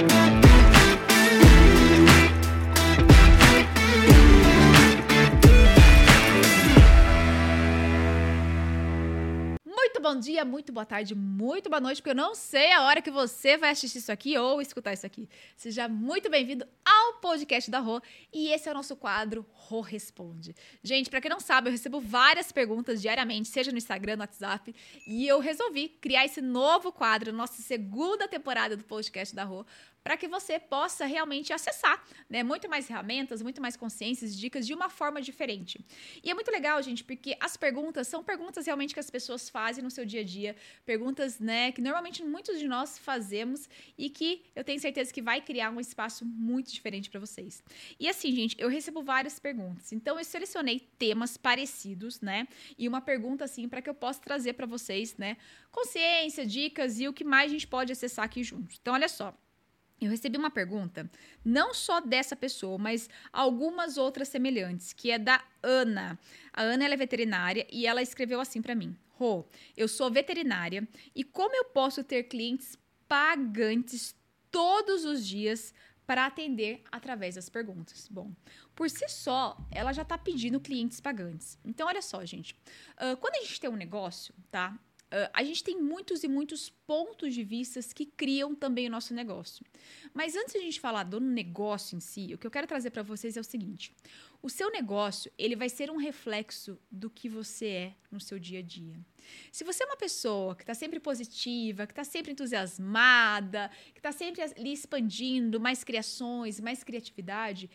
Muito bom dia, muito boa tarde, muito boa noite, porque eu não sei a hora que você vai assistir isso aqui ou escutar isso aqui. Seja muito bem-vindo ao podcast da Rô e esse é o nosso quadro Rô Responde. Gente, para quem não sabe, eu recebo várias perguntas diariamente, seja no Instagram, no WhatsApp, e eu resolvi criar esse novo quadro, nossa segunda temporada do podcast da Rô, para que você possa realmente acessar, né? Muito mais ferramentas, muito mais consciências, dicas de uma forma diferente. E é muito legal, gente, porque as perguntas são perguntas realmente que as pessoas fazem no seu dia a dia, perguntas, né, que normalmente muitos de nós fazemos e que eu tenho certeza que vai criar um espaço muito diferente para vocês. E assim, gente, eu recebo várias perguntas. Então eu selecionei temas parecidos, né? E uma pergunta assim para que eu possa trazer para vocês, né, consciência, dicas e o que mais a gente pode acessar aqui juntos. Então olha só, eu recebi uma pergunta, não só dessa pessoa, mas algumas outras semelhantes, que é da Ana. A Ana é veterinária e ela escreveu assim para mim: Rô, eu sou veterinária e como eu posso ter clientes pagantes todos os dias para atender através das perguntas? Bom, por si só, ela já está pedindo clientes pagantes. Então, olha só, gente. Uh, quando a gente tem um negócio, tá? Uh, a gente tem muitos e muitos pontos de vista que criam também o nosso negócio. Mas antes de a gente falar do negócio em si, o que eu quero trazer para vocês é o seguinte: o seu negócio ele vai ser um reflexo do que você é no seu dia a dia. Se você é uma pessoa que está sempre positiva, que está sempre entusiasmada, que está sempre ali expandindo mais criações, mais criatividade,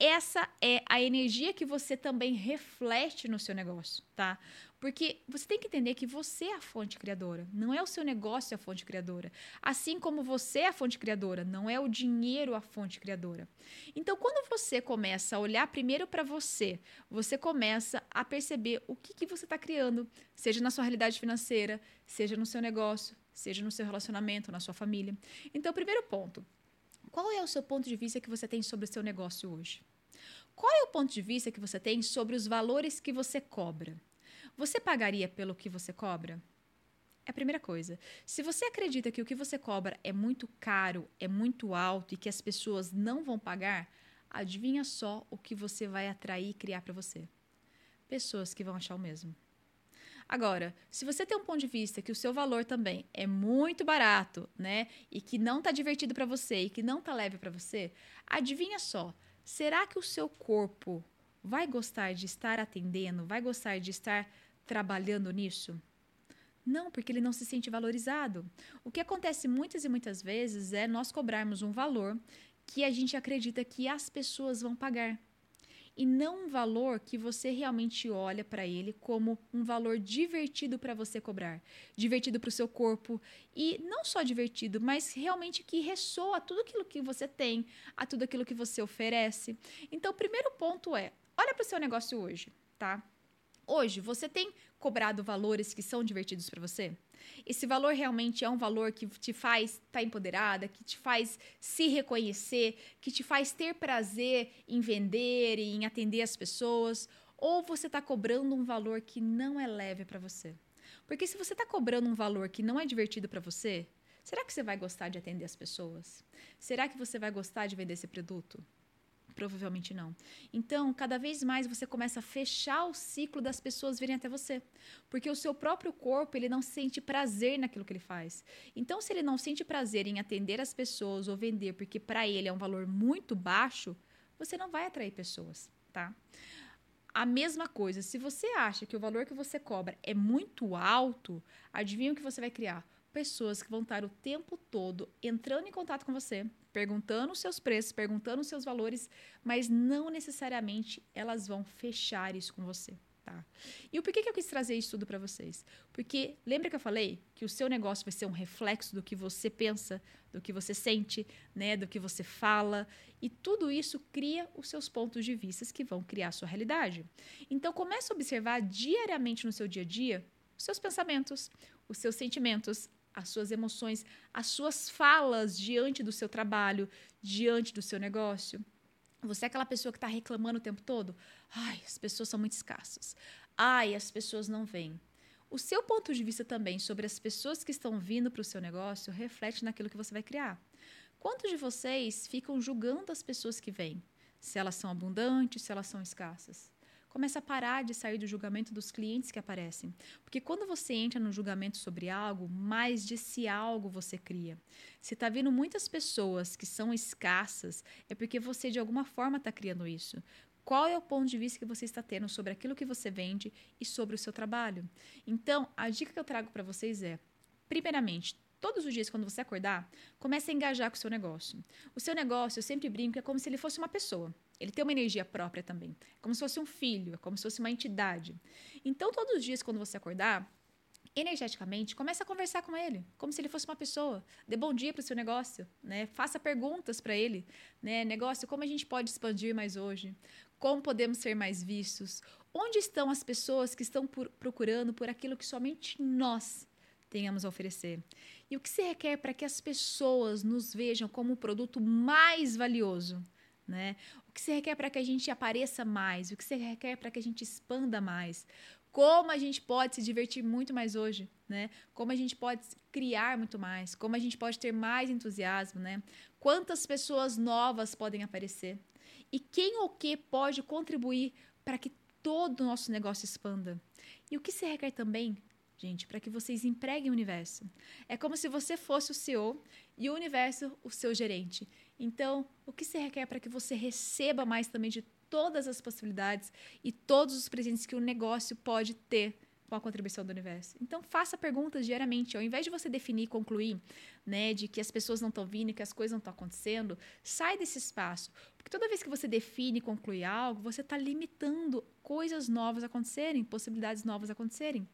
essa é a energia que você também reflete no seu negócio, tá? Porque você tem que entender que você é a fonte criadora, não é o seu negócio a fonte criadora. Assim como você é a fonte criadora, não é o dinheiro a fonte criadora. Então, quando você começa a olhar primeiro para você, você começa a perceber o que, que você está criando, seja na sua realidade financeira, seja no seu negócio, seja no seu relacionamento, na sua família. Então, primeiro ponto, qual é o seu ponto de vista que você tem sobre o seu negócio hoje? Qual é o ponto de vista que você tem sobre os valores que você cobra? Você pagaria pelo que você cobra? É a primeira coisa. Se você acredita que o que você cobra é muito caro, é muito alto e que as pessoas não vão pagar, adivinha só o que você vai atrair e criar para você? Pessoas que vão achar o mesmo. Agora, se você tem um ponto de vista que o seu valor também é muito barato, né, e que não está divertido para você e que não está leve para você, adivinha só, será que o seu corpo vai gostar de estar atendendo, vai gostar de estar trabalhando nisso? Não, porque ele não se sente valorizado. O que acontece muitas e muitas vezes é nós cobrarmos um valor que a gente acredita que as pessoas vão pagar. E não um valor que você realmente olha para ele como um valor divertido para você cobrar, divertido para o seu corpo e não só divertido, mas realmente que ressoa tudo aquilo que você tem, a tudo aquilo que você oferece. Então, o primeiro ponto é: olha para o seu negócio hoje, tá? Hoje, você tem cobrado valores que são divertidos para você? Esse valor realmente é um valor que te faz estar tá empoderada, que te faz se reconhecer, que te faz ter prazer em vender e em atender as pessoas? Ou você está cobrando um valor que não é leve para você? Porque se você está cobrando um valor que não é divertido para você, será que você vai gostar de atender as pessoas? Será que você vai gostar de vender esse produto? Provavelmente não. Então, cada vez mais você começa a fechar o ciclo das pessoas virem até você, porque o seu próprio corpo ele não sente prazer naquilo que ele faz. Então, se ele não sente prazer em atender as pessoas ou vender, porque para ele é um valor muito baixo, você não vai atrair pessoas, tá? A mesma coisa, se você acha que o valor que você cobra é muito alto, adivinha o que você vai criar? Pessoas que vão estar o tempo todo entrando em contato com você, perguntando os seus preços, perguntando os seus valores, mas não necessariamente elas vão fechar isso com você. Tá? E o porquê que eu quis trazer isso tudo para vocês? Porque lembra que eu falei que o seu negócio vai ser um reflexo do que você pensa, do que você sente, né, do que você fala, e tudo isso cria os seus pontos de vista que vão criar a sua realidade. Então comece a observar diariamente no seu dia a dia os seus pensamentos, os seus sentimentos, as suas emoções, as suas falas diante do seu trabalho, diante do seu negócio. Você é aquela pessoa que está reclamando o tempo todo? Ai, as pessoas são muito escassas. Ai, as pessoas não vêm. O seu ponto de vista também sobre as pessoas que estão vindo para o seu negócio reflete naquilo que você vai criar. Quantos de vocês ficam julgando as pessoas que vêm? Se elas são abundantes, se elas são escassas? Começa a parar de sair do julgamento dos clientes que aparecem. Porque quando você entra no julgamento sobre algo, mais de si algo você cria. Se está vindo muitas pessoas que são escassas, é porque você de alguma forma está criando isso. Qual é o ponto de vista que você está tendo sobre aquilo que você vende e sobre o seu trabalho? Então, a dica que eu trago para vocês é: primeiramente, todos os dias quando você acordar, comece a engajar com o seu negócio. O seu negócio, eu sempre brinco, é como se ele fosse uma pessoa. Ele tem uma energia própria também. É como se fosse um filho, é como se fosse uma entidade. Então, todos os dias quando você acordar, energeticamente, comece a conversar com ele, como se ele fosse uma pessoa. Dê bom dia para o seu negócio, né? Faça perguntas para ele, né? Negócio, como a gente pode expandir mais hoje? Como podemos ser mais vistos? Onde estão as pessoas que estão por, procurando por aquilo que somente nós tenhamos a oferecer? E o que se requer para que as pessoas nos vejam como o produto mais valioso? Né? O que se requer para que a gente apareça mais? O que se requer para que a gente expanda mais? Como a gente pode se divertir muito mais hoje, né? Como a gente pode criar muito mais? Como a gente pode ter mais entusiasmo, né? Quantas pessoas novas podem aparecer? E quem ou que pode contribuir para que todo o nosso negócio expanda? E o que se requer também gente, para que vocês empreguem o universo. É como se você fosse o CEO e o universo o seu gerente. Então, o que se requer para que você receba mais também de todas as possibilidades e todos os presentes que o negócio pode ter com a contribuição do universo. Então, faça perguntas diariamente. Ao invés de você definir e concluir, né, de que as pessoas não estão vindo, que as coisas não estão acontecendo, sai desse espaço. Porque toda vez que você define e conclui algo, você está limitando coisas novas acontecerem, possibilidades novas acontecerem.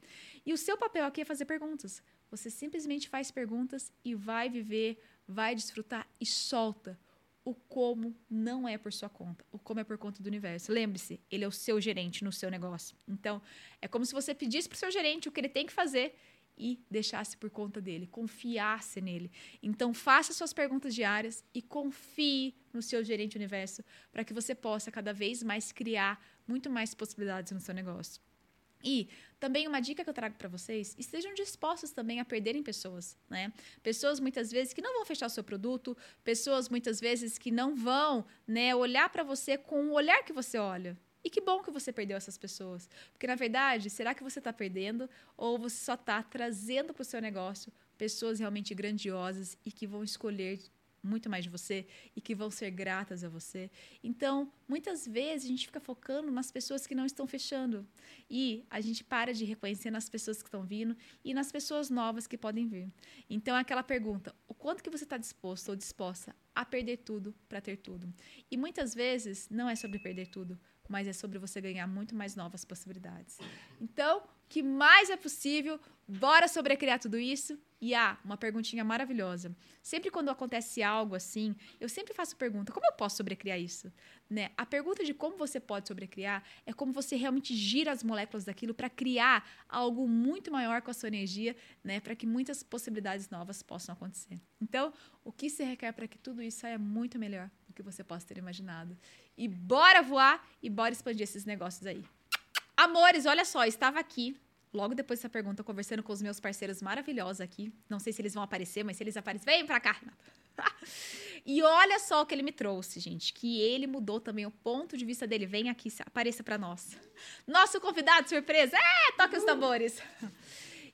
E o seu papel aqui é fazer perguntas. Você simplesmente faz perguntas e vai viver, vai desfrutar e solta. O como não é por sua conta, o como é por conta do universo. Lembre-se, ele é o seu gerente no seu negócio. Então, é como se você pedisse para o seu gerente o que ele tem que fazer e deixasse por conta dele, confiasse nele. Então, faça suas perguntas diárias e confie no seu gerente universo para que você possa cada vez mais criar muito mais possibilidades no seu negócio. E também uma dica que eu trago para vocês, estejam dispostos também a perderem pessoas, né? Pessoas muitas vezes que não vão fechar o seu produto, pessoas muitas vezes que não vão, né, olhar para você com o olhar que você olha. E que bom que você perdeu essas pessoas. Porque, na verdade, será que você está perdendo ou você só está trazendo para o seu negócio pessoas realmente grandiosas e que vão escolher muito mais de você e que vão ser gratas a você. Então, muitas vezes a gente fica focando nas pessoas que não estão fechando e a gente para de reconhecer nas pessoas que estão vindo e nas pessoas novas que podem vir. Então, é aquela pergunta: o quanto que você está disposto ou disposta a perder tudo para ter tudo? E muitas vezes não é sobre perder tudo, mas é sobre você ganhar muito mais novas possibilidades. Então, o que mais é possível? Bora sobrecriar tudo isso? E ah, uma perguntinha maravilhosa. Sempre quando acontece algo assim, eu sempre faço pergunta: como eu posso sobrecriar isso? Né? A pergunta de como você pode sobrecriar é como você realmente gira as moléculas daquilo para criar algo muito maior com a sua energia, né? para que muitas possibilidades novas possam acontecer. Então, o que se requer para que tudo isso saia muito melhor do que você possa ter imaginado? E bora voar e bora expandir esses negócios aí. Amores, olha só, estava aqui logo depois dessa pergunta, conversando com os meus parceiros maravilhosos aqui. Não sei se eles vão aparecer, mas se eles aparecerem, vem pra cá, e olha só o que ele me trouxe, gente. Que ele mudou também o ponto de vista dele. Vem aqui, apareça para nós. Nosso convidado surpresa. É, toque os tambores.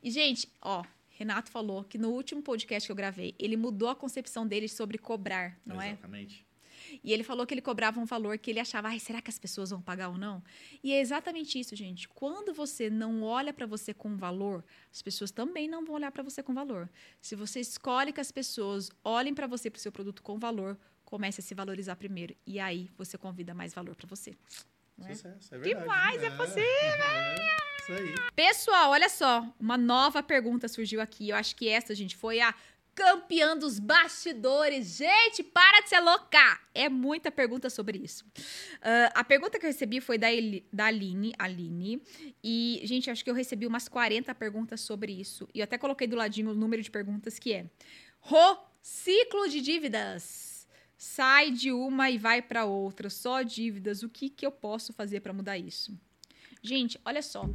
E, gente, ó, Renato falou que no último podcast que eu gravei, ele mudou a concepção dele sobre cobrar, não Exatamente. é? Exatamente. E ele falou que ele cobrava um valor que ele achava, ai, será que as pessoas vão pagar ou não? E é exatamente isso, gente. Quando você não olha para você com valor, as pessoas também não vão olhar para você com valor. Se você escolhe que as pessoas olhem para você, para o seu produto com valor, comece a se valorizar primeiro. E aí você convida mais valor para você. É? Sucesso, é verdade. Que mais é, é possível! É, isso aí. Pessoal, olha só, uma nova pergunta surgiu aqui. Eu acho que essa, gente, foi a campeã dos bastidores. Gente, para de ser louca! É muita pergunta sobre isso. Uh, a pergunta que eu recebi foi da, da Aline, Aline. E, gente, acho que eu recebi umas 40 perguntas sobre isso. E eu até coloquei do ladinho o número de perguntas que é: Ro, ciclo de dívidas. Sai de uma e vai para outra, só dívidas. O que, que eu posso fazer para mudar isso? Gente, olha só.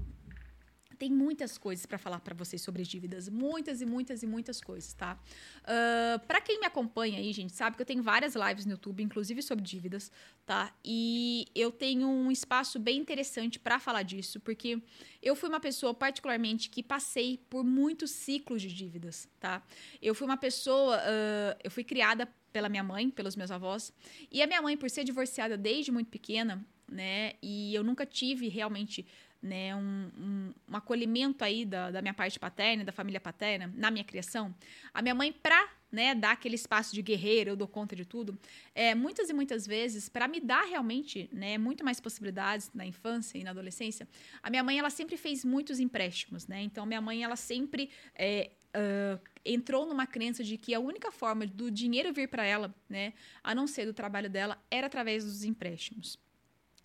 Tem muitas coisas para falar para vocês sobre dívidas, muitas e muitas e muitas coisas, tá? Uh, para quem me acompanha aí, gente, sabe que eu tenho várias lives no YouTube, inclusive sobre dívidas, tá? E eu tenho um espaço bem interessante para falar disso, porque eu fui uma pessoa particularmente que passei por muitos ciclos de dívidas, tá? Eu fui uma pessoa, uh, eu fui criada pela minha mãe, pelos meus avós, e a minha mãe, por ser divorciada desde muito pequena, né? E eu nunca tive realmente né, um, um, um, acolhimento aí da, da minha parte paterna, da família paterna, na minha criação, a minha mãe, pra né, dar aquele espaço de guerreiro, eu dou conta de tudo, é, muitas e muitas vezes, para me dar realmente né, muito mais possibilidades na infância e na adolescência, a minha mãe ela sempre fez muitos empréstimos. Né? Então, minha mãe ela sempre é, uh, entrou numa crença de que a única forma do dinheiro vir para ela, né, a não ser do trabalho dela, era através dos empréstimos.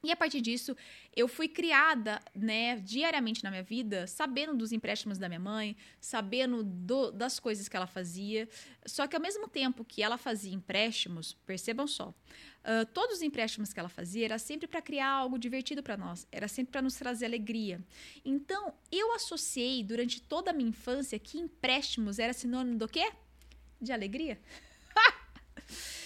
E a partir disso, eu fui criada, né, diariamente na minha vida, sabendo dos empréstimos da minha mãe, sabendo do, das coisas que ela fazia. Só que ao mesmo tempo que ela fazia empréstimos, percebam só, uh, todos os empréstimos que ela fazia era sempre para criar algo divertido para nós, era sempre para nos trazer alegria. Então, eu associei durante toda a minha infância que empréstimos era sinônimo do quê? De alegria.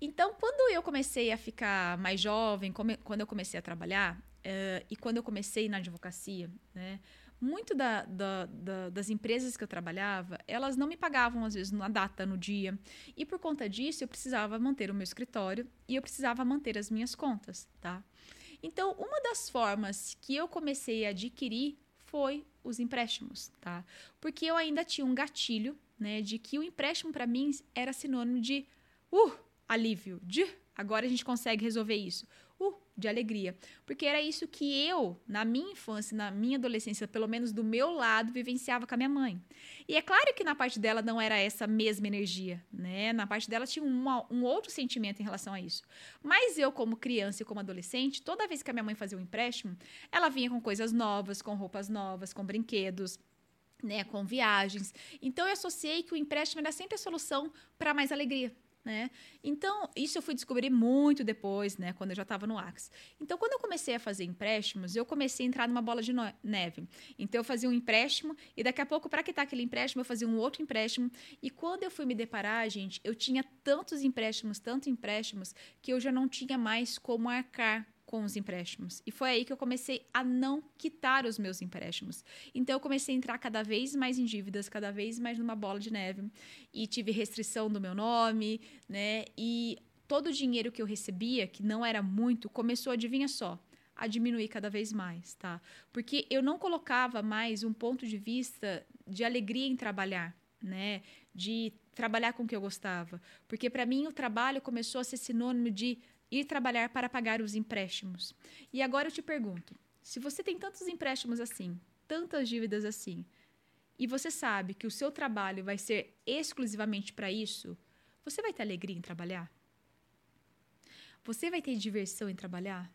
Então, quando eu comecei a ficar mais jovem, quando eu comecei a trabalhar, uh, e quando eu comecei na advocacia, né, muito da, da, da, das empresas que eu trabalhava, elas não me pagavam, às vezes, na data, no dia. E por conta disso, eu precisava manter o meu escritório e eu precisava manter as minhas contas, tá? Então, uma das formas que eu comecei a adquirir foi os empréstimos, tá? Porque eu ainda tinha um gatilho, né, de que o empréstimo para mim era sinônimo de uh, alívio, de agora a gente consegue resolver isso. Uh, de alegria. Porque era isso que eu, na minha infância, na minha adolescência, pelo menos do meu lado, vivenciava com a minha mãe. E é claro que na parte dela não era essa mesma energia, né? Na parte dela tinha uma, um outro sentimento em relação a isso. Mas eu, como criança e como adolescente, toda vez que a minha mãe fazia um empréstimo, ela vinha com coisas novas, com roupas novas, com brinquedos. Né, com viagens. Então eu associei que o empréstimo era sempre a solução para mais alegria, né? Então, isso eu fui descobrir muito depois, né, quando eu já estava no Axis. Então, quando eu comecei a fazer empréstimos, eu comecei a entrar numa bola de neve. Então, eu fazia um empréstimo e daqui a pouco, para quitar aquele empréstimo, eu fazia um outro empréstimo. E quando eu fui me deparar, gente, eu tinha tantos empréstimos, tantos empréstimos, que eu já não tinha mais como arcar com os empréstimos. E foi aí que eu comecei a não quitar os meus empréstimos. Então eu comecei a entrar cada vez mais em dívidas, cada vez mais numa bola de neve. E tive restrição do meu nome, né? E todo o dinheiro que eu recebia, que não era muito, começou, adivinha só, a diminuir cada vez mais, tá? Porque eu não colocava mais um ponto de vista de alegria em trabalhar, né? De trabalhar com o que eu gostava. Porque para mim o trabalho começou a ser sinônimo de ir trabalhar para pagar os empréstimos. E agora eu te pergunto: se você tem tantos empréstimos assim, tantas dívidas assim, e você sabe que o seu trabalho vai ser exclusivamente para isso, você vai ter alegria em trabalhar? Você vai ter diversão em trabalhar?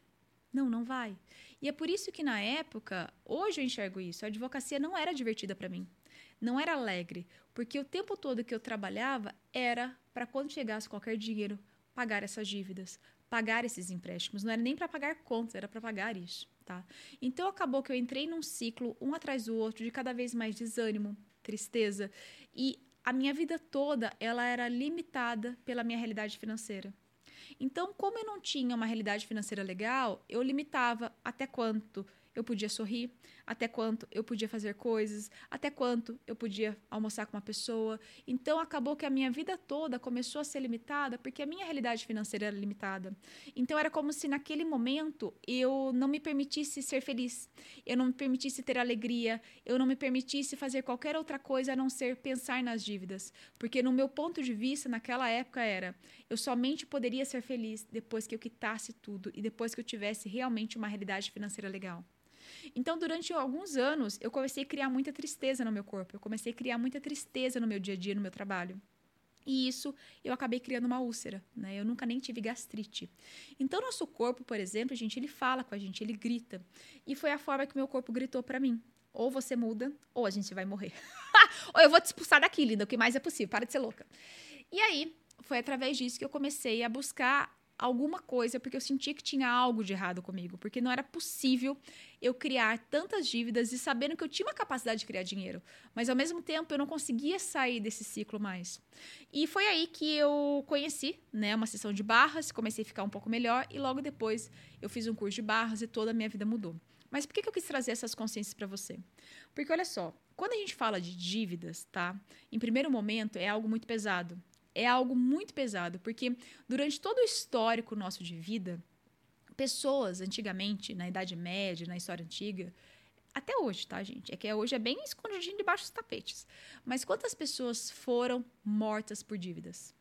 Não, não vai. E é por isso que na época, hoje eu enxergo isso, a advocacia não era divertida para mim. Não era alegre, porque o tempo todo que eu trabalhava era para quando chegasse qualquer dinheiro pagar essas dívidas, pagar esses empréstimos. Não era nem para pagar contas, era para pagar isso, tá? Então acabou que eu entrei num ciclo um atrás do outro de cada vez mais desânimo, tristeza e a minha vida toda ela era limitada pela minha realidade financeira. Então, como eu não tinha uma realidade financeira legal, eu limitava até quanto eu podia sorrir, até quanto eu podia fazer coisas, até quanto eu podia almoçar com uma pessoa. Então acabou que a minha vida toda começou a ser limitada porque a minha realidade financeira era limitada. Então era como se naquele momento eu não me permitisse ser feliz, eu não me permitisse ter alegria, eu não me permitisse fazer qualquer outra coisa a não ser pensar nas dívidas, porque no meu ponto de vista naquela época era eu somente poderia ser feliz depois que eu quitasse tudo e depois que eu tivesse realmente uma realidade financeira legal. Então, durante alguns anos, eu comecei a criar muita tristeza no meu corpo, eu comecei a criar muita tristeza no meu dia a dia, no meu trabalho. E isso eu acabei criando uma úlcera, né? Eu nunca nem tive gastrite. Então, nosso corpo, por exemplo, gente, ele fala com a gente, ele grita. E foi a forma que meu corpo gritou para mim. Ou você muda, ou a gente vai morrer. ou eu vou te expulsar daqui, linda, o que mais é possível, para de ser louca. E aí, foi através disso que eu comecei a buscar alguma coisa, porque eu sentia que tinha algo de errado comigo, porque não era possível eu criar tantas dívidas e sabendo que eu tinha uma capacidade de criar dinheiro, mas ao mesmo tempo eu não conseguia sair desse ciclo mais. E foi aí que eu conheci, né, uma sessão de barras, comecei a ficar um pouco melhor e logo depois eu fiz um curso de barras e toda a minha vida mudou. Mas por que eu quis trazer essas consciências para você? Porque olha só, quando a gente fala de dívidas, tá? Em primeiro momento é algo muito pesado é algo muito pesado, porque durante todo o histórico nosso de vida, pessoas antigamente, na Idade Média, na história antiga, até hoje, tá, gente? É que hoje é bem escondidinho debaixo dos tapetes. Mas quantas pessoas foram mortas por dívidas?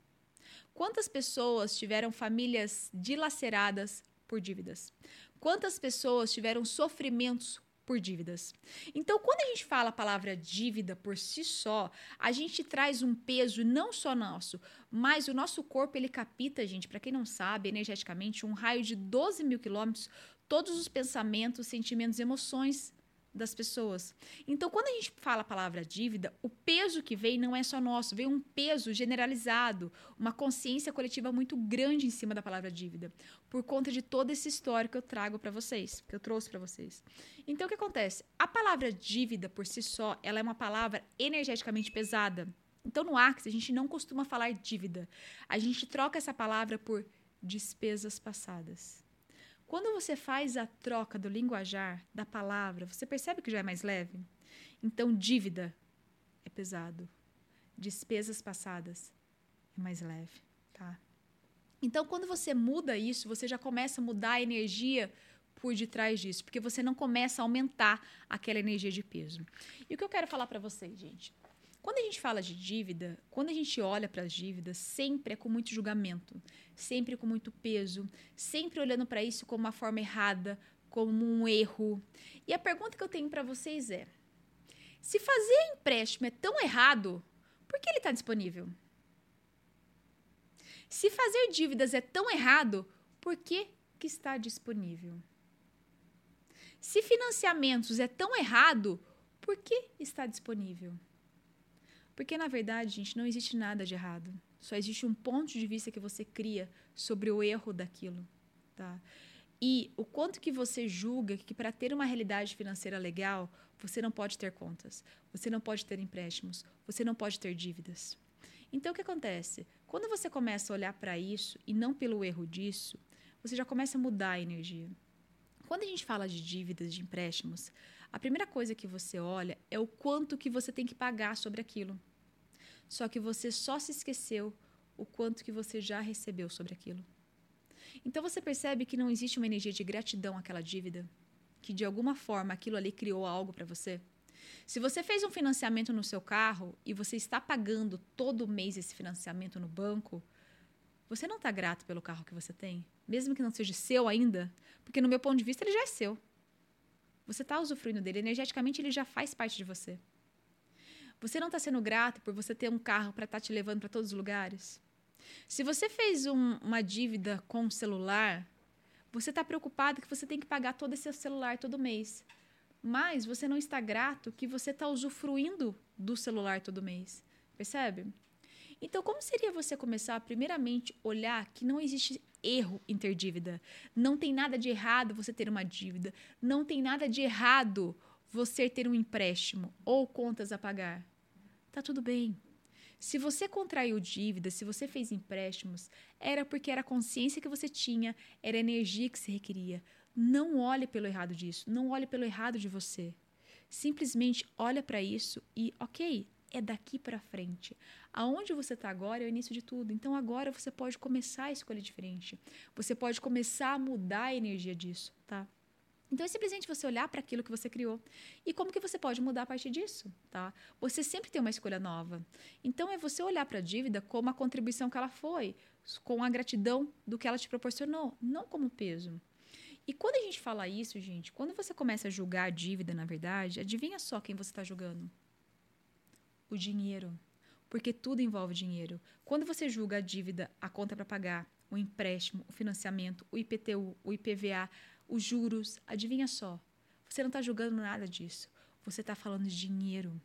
Quantas pessoas tiveram famílias dilaceradas por dívidas? Quantas pessoas tiveram sofrimentos por dívidas. Então, quando a gente fala a palavra dívida por si só, a gente traz um peso não só nosso, mas o nosso corpo ele capta, gente, para quem não sabe, energeticamente, um raio de 12 mil quilômetros, todos os pensamentos, sentimentos, emoções das pessoas. Então, quando a gente fala a palavra dívida, o peso que vem não é só nosso, vem um peso generalizado, uma consciência coletiva muito grande em cima da palavra dívida, por conta de todo esse histórico que eu trago para vocês, que eu trouxe para vocês. Então, o que acontece? A palavra dívida por si só, ela é uma palavra energeticamente pesada. Então, no Axis, a gente não costuma falar dívida. A gente troca essa palavra por despesas passadas. Quando você faz a troca do linguajar, da palavra, você percebe que já é mais leve? Então, dívida é pesado. Despesas passadas é mais leve, tá? Então, quando você muda isso, você já começa a mudar a energia por detrás disso, porque você não começa a aumentar aquela energia de peso. E o que eu quero falar para vocês, gente? Quando a gente fala de dívida, quando a gente olha para as dívidas, sempre é com muito julgamento, sempre com muito peso, sempre olhando para isso como uma forma errada, como um erro. E a pergunta que eu tenho para vocês é: se fazer empréstimo é tão errado, por que ele está disponível? Se fazer dívidas é tão errado, por que, que está disponível? Se financiamentos é tão errado, por que está disponível? Porque, na verdade, gente, não existe nada de errado. Só existe um ponto de vista que você cria sobre o erro daquilo. Tá? E o quanto que você julga que para ter uma realidade financeira legal, você não pode ter contas, você não pode ter empréstimos, você não pode ter dívidas. Então, o que acontece? Quando você começa a olhar para isso e não pelo erro disso, você já começa a mudar a energia. Quando a gente fala de dívidas, de empréstimos, a primeira coisa que você olha é o quanto que você tem que pagar sobre aquilo. Só que você só se esqueceu o quanto que você já recebeu sobre aquilo. Então você percebe que não existe uma energia de gratidão àquela dívida, que de alguma forma aquilo ali criou algo para você. Se você fez um financiamento no seu carro e você está pagando todo mês esse financiamento no banco, você não está grato pelo carro que você tem, mesmo que não seja seu ainda, porque no meu ponto de vista ele já é seu. Você está usufruindo dele. Energeticamente, ele já faz parte de você. Você não está sendo grato por você ter um carro para estar tá te levando para todos os lugares? Se você fez um, uma dívida com o celular, você está preocupado que você tem que pagar todo esse celular todo mês. Mas você não está grato que você está usufruindo do celular todo mês. Percebe? Então, como seria você começar primeiramente, olhar que não existe erro em ter dívida? Não tem nada de errado você ter uma dívida. Não tem nada de errado você ter um empréstimo ou contas a pagar. Tá tudo bem. Se você contraiu dívida, se você fez empréstimos, era porque era a consciência que você tinha, era a energia que se requeria. Não olhe pelo errado disso, não olhe pelo errado de você. Simplesmente olha para isso e, ok, é daqui para frente. Aonde você está agora é o início de tudo. Então agora você pode começar a escolher diferente. Você pode começar a mudar a energia disso, tá? Então é simplesmente você olhar para aquilo que você criou e como que você pode mudar a partir disso, tá? Você sempre tem uma escolha nova. Então é você olhar para a dívida como a contribuição que ela foi, com a gratidão do que ela te proporcionou, não como peso. E quando a gente fala isso, gente, quando você começa a julgar a dívida, na verdade, adivinha só quem você está julgando? O dinheiro, porque tudo envolve dinheiro. Quando você julga a dívida, a conta para pagar, o empréstimo, o financiamento, o IPTU, o IPVA, os juros, adivinha só, você não está julgando nada disso. Você está falando de dinheiro.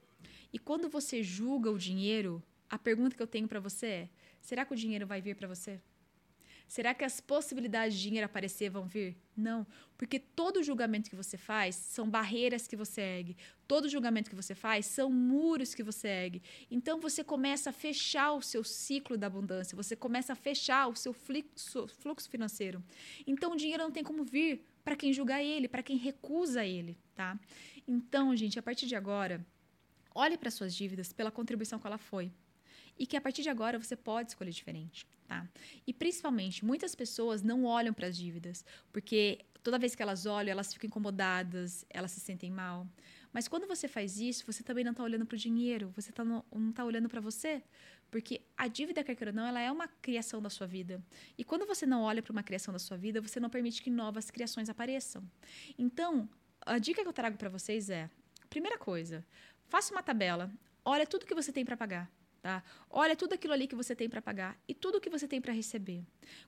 E quando você julga o dinheiro, a pergunta que eu tenho para você é: será que o dinheiro vai vir para você? Será que as possibilidades de dinheiro aparecer vão vir? Não, porque todo julgamento que você faz são barreiras que você ergue. Todo julgamento que você faz são muros que você ergue. Então você começa a fechar o seu ciclo da abundância, você começa a fechar o seu fluxo, financeiro. Então o dinheiro não tem como vir para quem julga ele, para quem recusa ele, tá? Então, gente, a partir de agora, olhe para suas dívidas pela contribuição que ela foi. E que a partir de agora você pode escolher diferente, tá? E principalmente, muitas pessoas não olham para as dívidas, porque toda vez que elas olham, elas ficam incomodadas, elas se sentem mal. Mas quando você faz isso, você também não está olhando para o dinheiro, você tá no, não está olhando para você. Porque a dívida, quer queira ou não, ela é uma criação da sua vida. E quando você não olha para uma criação da sua vida, você não permite que novas criações apareçam. Então, a dica que eu trago para vocês é: primeira coisa, faça uma tabela, olha tudo que você tem para pagar. Tá? Olha tudo aquilo ali que você tem para pagar e tudo que você tem para receber.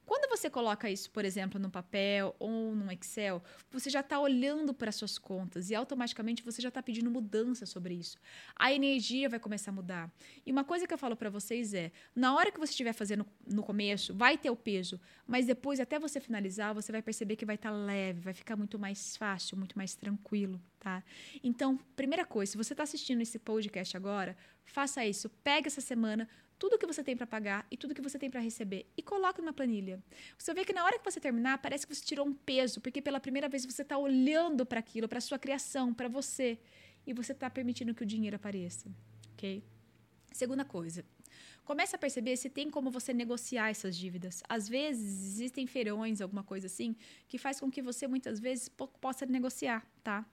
Quando você coloca isso, por exemplo, no papel ou no Excel, você já está olhando para suas contas e automaticamente você já está pedindo mudança sobre isso. A energia vai começar a mudar. E uma coisa que eu falo para vocês é: na hora que você estiver fazendo no começo, vai ter o peso, mas depois, até você finalizar, você vai perceber que vai estar tá leve, vai ficar muito mais fácil, muito mais tranquilo. Tá? Então, primeira coisa, se você está assistindo esse podcast agora, faça isso. Pega essa semana tudo que você tem para pagar e tudo que você tem para receber e coloque numa planilha. Você vê que na hora que você terminar, parece que você tirou um peso, porque pela primeira vez você está olhando para aquilo, para sua criação, para você, e você está permitindo que o dinheiro apareça, ok? Segunda coisa, comece a perceber se tem como você negociar essas dívidas. Às vezes existem feirões, alguma coisa assim, que faz com que você muitas vezes possa negociar, tá?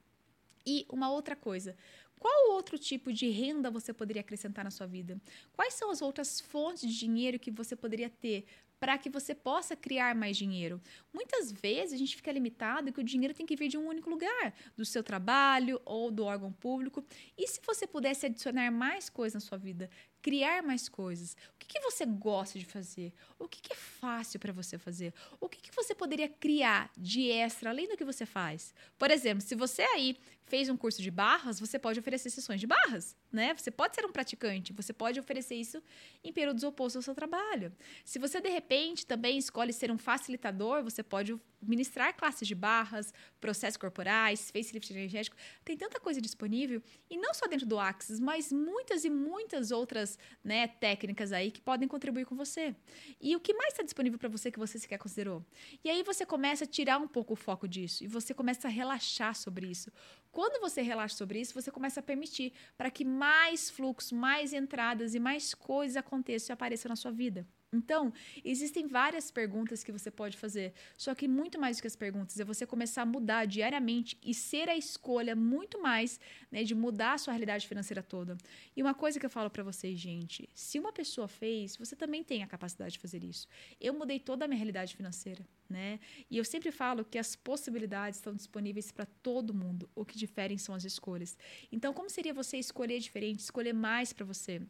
E uma outra coisa, qual outro tipo de renda você poderia acrescentar na sua vida? Quais são as outras fontes de dinheiro que você poderia ter para que você possa criar mais dinheiro. Muitas vezes a gente fica limitado que o dinheiro tem que vir de um único lugar, do seu trabalho ou do órgão público. E se você pudesse adicionar mais coisas na sua vida, criar mais coisas. O que, que você gosta de fazer? O que, que é fácil para você fazer? O que, que você poderia criar de extra além do que você faz? Por exemplo, se você aí fez um curso de barras, você pode oferecer sessões de barras, né? Você pode ser um praticante, você pode oferecer isso em períodos opostos ao seu trabalho. Se você de repente também escolhe ser um facilitador, você pode ministrar classes de barras, processos corporais, facelift energético. Tem tanta coisa disponível e não só dentro do Axis, mas muitas e muitas outras né, técnicas aí que podem contribuir com você. E o que mais está disponível para você que você sequer considerou? E aí você começa a tirar um pouco o foco disso e você começa a relaxar sobre isso. Quando você relaxa sobre isso, você começa a permitir para que mais fluxo, mais entradas e mais coisas aconteçam e apareçam na sua vida. Então, existem várias perguntas que você pode fazer, só que muito mais do que as perguntas é você começar a mudar diariamente e ser a escolha muito mais né, de mudar a sua realidade financeira toda. E uma coisa que eu falo para vocês, gente, se uma pessoa fez, você também tem a capacidade de fazer isso. Eu mudei toda a minha realidade financeira, né? E eu sempre falo que as possibilidades estão disponíveis para todo mundo. O que diferem são as escolhas. Então, como seria você escolher diferente, escolher mais para você?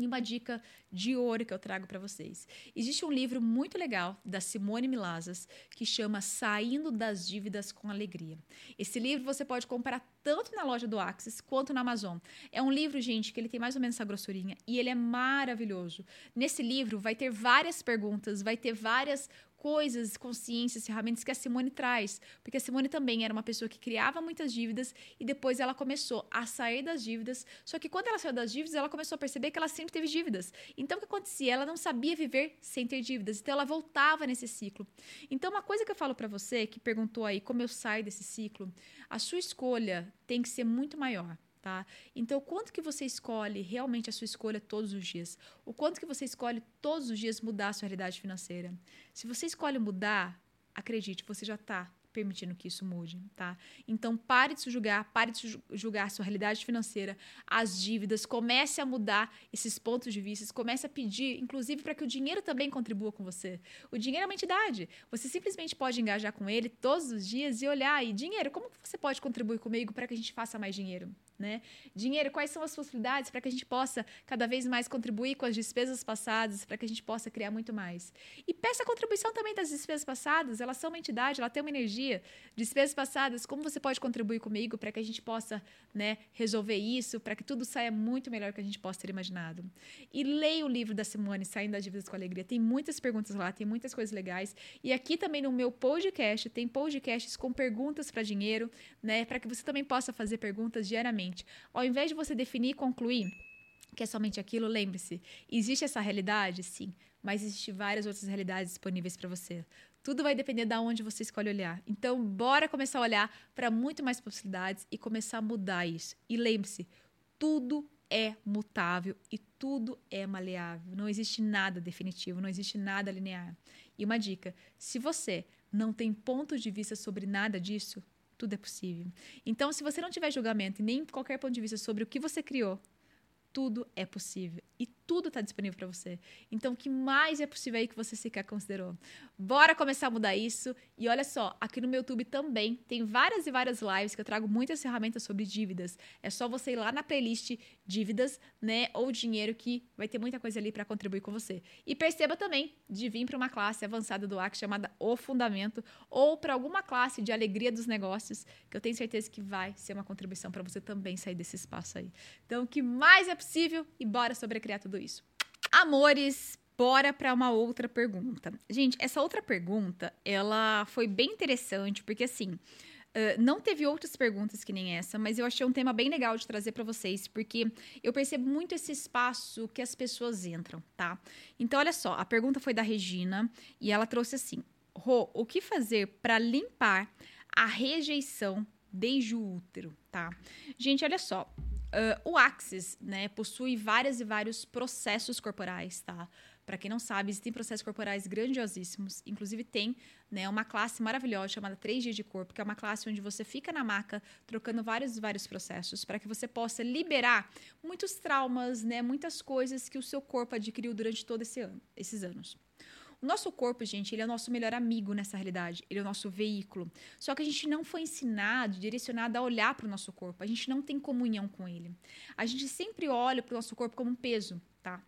E uma dica de ouro que eu trago para vocês. Existe um livro muito legal da Simone Milazas que chama Saindo das Dívidas com Alegria. Esse livro você pode comprar tanto na loja do Axis quanto na Amazon. É um livro, gente, que ele tem mais ou menos essa grossurinha e ele é maravilhoso. Nesse livro vai ter várias perguntas, vai ter várias coisas, consciências, ferramentas que a Simone traz. Porque a Simone também era uma pessoa que criava muitas dívidas e depois ela começou a sair das dívidas. Só que quando ela saiu das dívidas, ela começou a perceber que ela sempre teve dívidas. Então o que acontecia? Ela não sabia viver sem ter dívidas. Então ela voltava nesse ciclo. Então uma coisa que eu falo para você que perguntou aí como eu saio desse ciclo, a sua escolha tem que ser muito maior tá? Então, o quanto que você escolhe realmente a sua escolha todos os dias? O quanto que você escolhe todos os dias mudar a sua realidade financeira? Se você escolhe mudar, acredite, você já está permitindo que isso mude, tá? Então pare de se julgar, pare de julgar sua realidade financeira, as dívidas, comece a mudar esses pontos de vista, comece a pedir, inclusive para que o dinheiro também contribua com você. O dinheiro é uma entidade. Você simplesmente pode engajar com ele todos os dias e olhar e dinheiro, como você pode contribuir comigo para que a gente faça mais dinheiro? Né? Dinheiro, quais são as possibilidades para que a gente possa cada vez mais contribuir com as despesas passadas, para que a gente possa criar muito mais. E peça a contribuição também das despesas passadas, elas são uma entidade, ela tem uma energia. Despesas passadas, como você pode contribuir comigo para que a gente possa, né, resolver isso, para que tudo saia muito melhor que a gente possa ter imaginado. E leia o livro da Simone, Saindo das Dívidas com Alegria. Tem muitas perguntas lá, tem muitas coisas legais. E aqui também no meu podcast, tem podcasts com perguntas para dinheiro, né, para que você também possa fazer perguntas diariamente seguinte: ao invés de você definir e concluir que é somente aquilo, lembre-se, existe essa realidade? Sim, mas existem várias outras realidades disponíveis para você. Tudo vai depender de onde você escolhe olhar. Então, bora começar a olhar para muito mais possibilidades e começar a mudar isso. E lembre-se, tudo é mutável e tudo é maleável. Não existe nada definitivo, não existe nada linear. E uma dica: se você não tem ponto de vista sobre nada disso, tudo é possível. Então, se você não tiver julgamento e nem qualquer ponto de vista sobre o que você criou, tudo é possível e tudo está disponível para você. Então, o que mais é possível aí que você sequer considerou? Bora começar a mudar isso. E olha só, aqui no meu YouTube também tem várias e várias lives que eu trago muitas ferramentas sobre dívidas. É só você ir lá na playlist dívidas, né, ou dinheiro que vai ter muita coisa ali para contribuir com você. E perceba também de vir para uma classe avançada do AC chamada O Fundamento ou para alguma classe de alegria dos negócios, que eu tenho certeza que vai ser uma contribuição para você também sair desse espaço aí. Então, o que mais é possível e bora sobrecriar tudo isso. Amores, bora para uma outra pergunta. Gente, essa outra pergunta, ela foi bem interessante, porque assim, Uh, não teve outras perguntas que nem essa, mas eu achei um tema bem legal de trazer para vocês, porque eu percebo muito esse espaço que as pessoas entram, tá? Então, olha só, a pergunta foi da Regina e ela trouxe assim: Rô, o que fazer para limpar a rejeição desde o útero, tá? Gente, olha só, Uh, o Axis, né, possui várias e vários processos corporais, tá? Para quem não sabe, existem processos corporais grandiosíssimos. Inclusive tem, né, uma classe maravilhosa chamada 3 dias de corpo, que é uma classe onde você fica na maca trocando vários vários processos para que você possa liberar muitos traumas, né, muitas coisas que o seu corpo adquiriu durante todos esse ano, esses anos. O nosso corpo, gente, ele é o nosso melhor amigo nessa realidade. Ele é o nosso veículo. Só que a gente não foi ensinado, direcionado a olhar para o nosso corpo. A gente não tem comunhão com ele. A gente sempre olha para o nosso corpo como um peso, tá?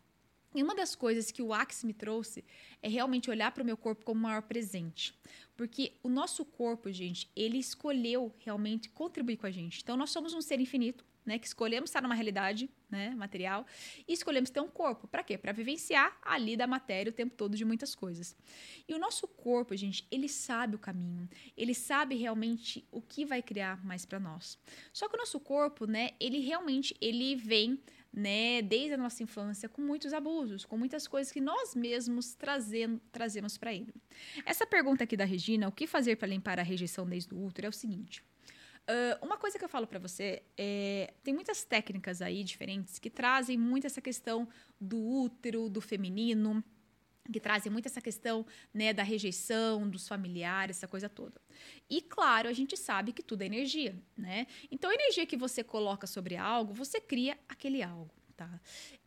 E uma das coisas que o Axe me trouxe é realmente olhar para o meu corpo como o maior presente. Porque o nosso corpo, gente, ele escolheu realmente contribuir com a gente. Então, nós somos um ser infinito né, que escolhemos estar numa realidade né, material e escolhemos ter um corpo. Para quê? Para vivenciar ali da matéria o tempo todo de muitas coisas. E o nosso corpo, gente, ele sabe o caminho, ele sabe realmente o que vai criar mais para nós. Só que o nosso corpo, né, ele realmente ele vem né, desde a nossa infância com muitos abusos, com muitas coisas que nós mesmos trazendo, trazemos para ele. Essa pergunta aqui da Regina, o que fazer para limpar a rejeição desde o útero, é o seguinte: Uh, uma coisa que eu falo para você é tem muitas técnicas aí diferentes que trazem muito essa questão do útero, do feminino, que trazem muito essa questão né, da rejeição dos familiares, essa coisa toda. E claro, a gente sabe que tudo é energia, né? Então a energia que você coloca sobre algo, você cria aquele algo, tá?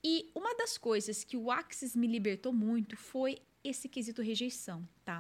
E uma das coisas que o Axis me libertou muito foi esse quesito rejeição, tá?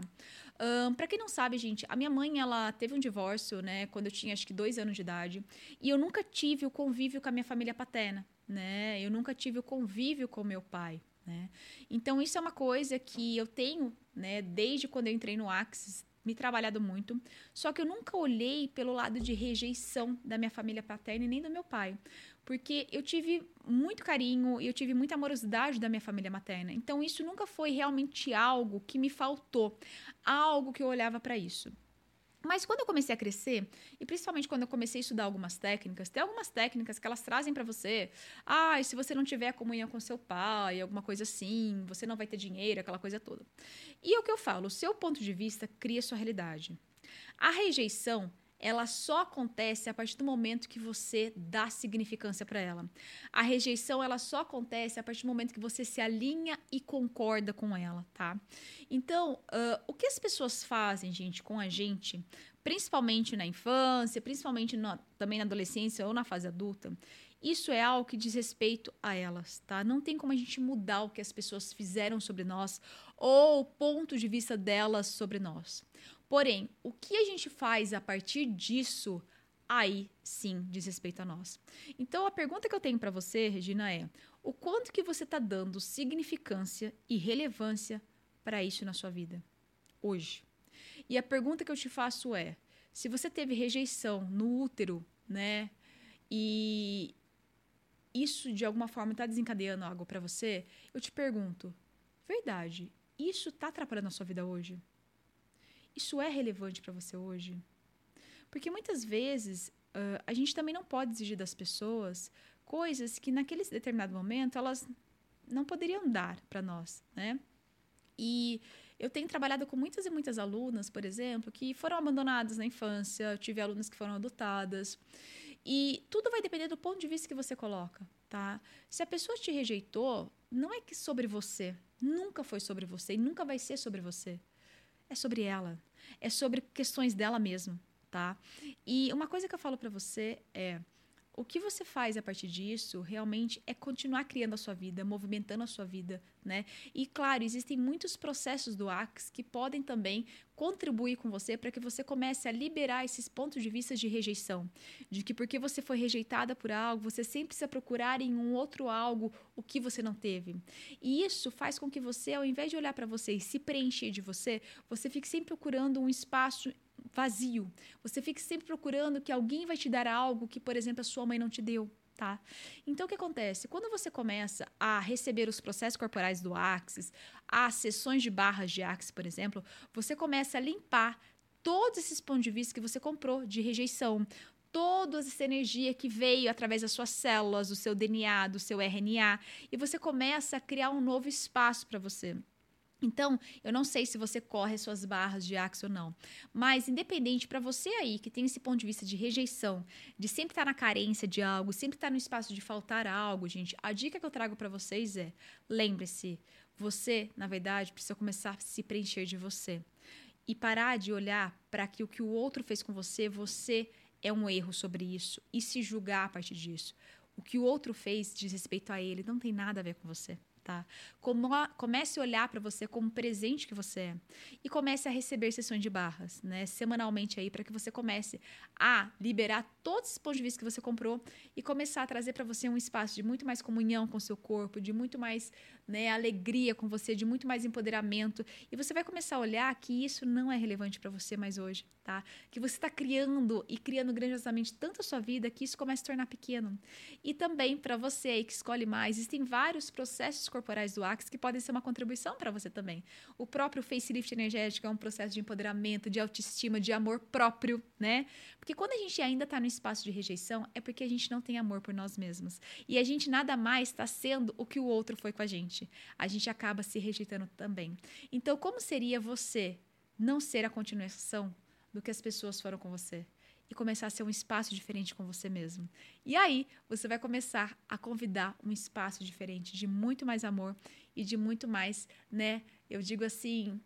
Um, para quem não sabe, gente, a minha mãe ela teve um divórcio, né, quando eu tinha acho que dois anos de idade, e eu nunca tive o convívio com a minha família paterna, né? Eu nunca tive o convívio com meu pai, né? Então isso é uma coisa que eu tenho, né, desde quando eu entrei no Axis, me trabalhado muito, só que eu nunca olhei pelo lado de rejeição da minha família paterna e nem do meu pai porque eu tive muito carinho e eu tive muita amorosidade da minha família materna. Então isso nunca foi realmente algo que me faltou, algo que eu olhava para isso. Mas quando eu comecei a crescer, e principalmente quando eu comecei a estudar algumas técnicas, tem algumas técnicas que elas trazem para você, ah, se você não tiver comunhão com seu pai, alguma coisa assim, você não vai ter dinheiro, aquela coisa toda. E é o que eu falo, o seu ponto de vista cria sua realidade. A rejeição ela só acontece a partir do momento que você dá significância para ela. A rejeição ela só acontece a partir do momento que você se alinha e concorda com ela, tá? Então, uh, o que as pessoas fazem, gente, com a gente, principalmente na infância, principalmente também na adolescência ou na fase adulta, isso é algo que diz respeito a elas, tá? Não tem como a gente mudar o que as pessoas fizeram sobre nós ou o ponto de vista delas sobre nós. Porém, o que a gente faz a partir disso, aí sim diz respeito a nós. Então a pergunta que eu tenho para você, Regina, é: o quanto que você está dando significância e relevância para isso na sua vida hoje? E a pergunta que eu te faço é: se você teve rejeição no útero, né, e isso de alguma forma está desencadeando algo para você, eu te pergunto: verdade, isso está atrapalhando a sua vida hoje? Isso é relevante para você hoje? Porque muitas vezes uh, a gente também não pode exigir das pessoas coisas que naquele determinado momento elas não poderiam dar para nós, né? E eu tenho trabalhado com muitas e muitas alunas, por exemplo, que foram abandonadas na infância, eu tive alunas que foram adotadas. E tudo vai depender do ponto de vista que você coloca, tá? Se a pessoa te rejeitou, não é que sobre você, nunca foi sobre você e nunca vai ser sobre você. É sobre ela, é sobre questões dela mesma, tá? E uma coisa que eu falo para você é o que você faz a partir disso realmente é continuar criando a sua vida, movimentando a sua vida, né? E claro, existem muitos processos do Axe que podem também contribuir com você para que você comece a liberar esses pontos de vista de rejeição, de que porque você foi rejeitada por algo, você sempre precisa procurar em um outro algo o que você não teve. E isso faz com que você, ao invés de olhar para você e se preencher de você, você fique sempre procurando um espaço vazio. Você fica sempre procurando que alguém vai te dar algo que, por exemplo, a sua mãe não te deu. Tá? Então, o que acontece? Quando você começa a receber os processos corporais do Axis, as sessões de barras de Axis, por exemplo, você começa a limpar todos esses pontos de vista que você comprou de rejeição, toda essa energia que veio através das suas células, do seu DNA, do seu RNA, e você começa a criar um novo espaço para você. Então, eu não sei se você corre suas barras de axo ou não, mas independente para você aí que tem esse ponto de vista de rejeição, de sempre estar tá na carência de algo, sempre estar tá no espaço de faltar algo, gente, a dica que eu trago para vocês é: lembre-se, você, na verdade, precisa começar a se preencher de você e parar de olhar para que o que o outro fez com você, você é um erro sobre isso e se julgar a partir disso. O que o outro fez diz respeito a ele, não tem nada a ver com você tá? Comece a olhar para você como presente que você é e comece a receber sessões de barras, né? Semanalmente aí para que você comece a liberar todos os pontos de vista que você comprou e começar a trazer para você um espaço de muito mais comunhão com o seu corpo, de muito mais né, alegria com você, de muito mais empoderamento. E você vai começar a olhar que isso não é relevante para você mais hoje, tá? Que você está criando e criando grandiosamente tanto a sua vida que isso começa a se tornar pequeno. E também para você aí que escolhe mais, existem vários processos corporais do Axis que podem ser uma contribuição para você também. O próprio facelift energético é um processo de empoderamento, de autoestima, de amor próprio, né? Porque quando a gente ainda está no espaço de rejeição, é porque a gente não tem amor por nós mesmos. E a gente nada mais está sendo o que o outro foi com a gente gente, a gente acaba se rejeitando também. Então, como seria você não ser a continuação do que as pessoas foram com você? E começar a ser um espaço diferente com você mesmo. E aí, você vai começar a convidar um espaço diferente, de muito mais amor e de muito mais, né? Eu digo assim,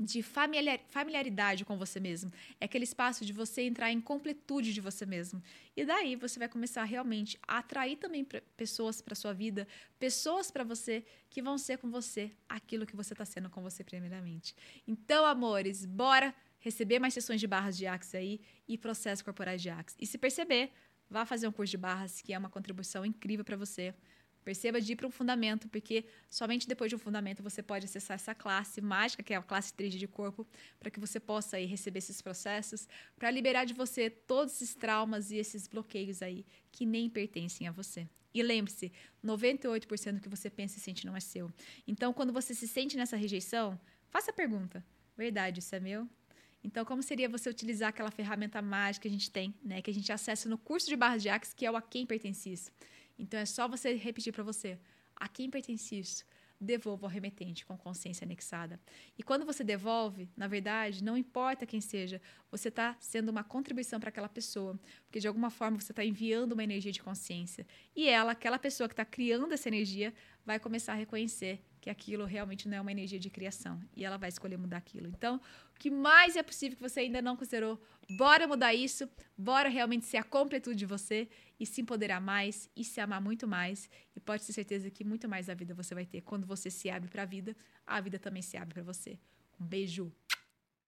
de familiaridade com você mesmo. É aquele espaço de você entrar em completude de você mesmo. E daí você vai começar realmente a atrair também pessoas para sua vida, pessoas para você que vão ser com você aquilo que você está sendo com você primeiramente. Então, amores, bora receber mais sessões de barras de Axis aí e processos corporais de Axis. E se perceber, vá fazer um curso de barras, que é uma contribuição incrível para você Perceba de ir para um fundamento, porque somente depois de um fundamento você pode acessar essa classe mágica, que é a classe 3 de corpo, para que você possa aí receber esses processos, para liberar de você todos esses traumas e esses bloqueios aí que nem pertencem a você. E lembre-se, 98% do que você pensa e sente não é seu. Então, quando você se sente nessa rejeição, faça a pergunta: verdade, isso é meu? Então, como seria você utilizar aquela ferramenta mágica que a gente tem, né, que a gente acessa no curso de barras de Axis, que é o A Quem Pertence Isso? Então é só você repetir para você: a quem pertence isso? Devolva ao remetente com consciência anexada. E quando você devolve, na verdade, não importa quem seja, você está sendo uma contribuição para aquela pessoa, porque de alguma forma você está enviando uma energia de consciência. E ela, aquela pessoa que está criando essa energia, vai começar a reconhecer que aquilo realmente não é uma energia de criação e ela vai escolher mudar aquilo. Então, o que mais é possível que você ainda não considerou, bora mudar isso, bora realmente ser a completude de você e se empoderar mais e se amar muito mais. E pode ter certeza que muito mais da vida você vai ter quando você se abre para a vida, a vida também se abre para você. Um beijo.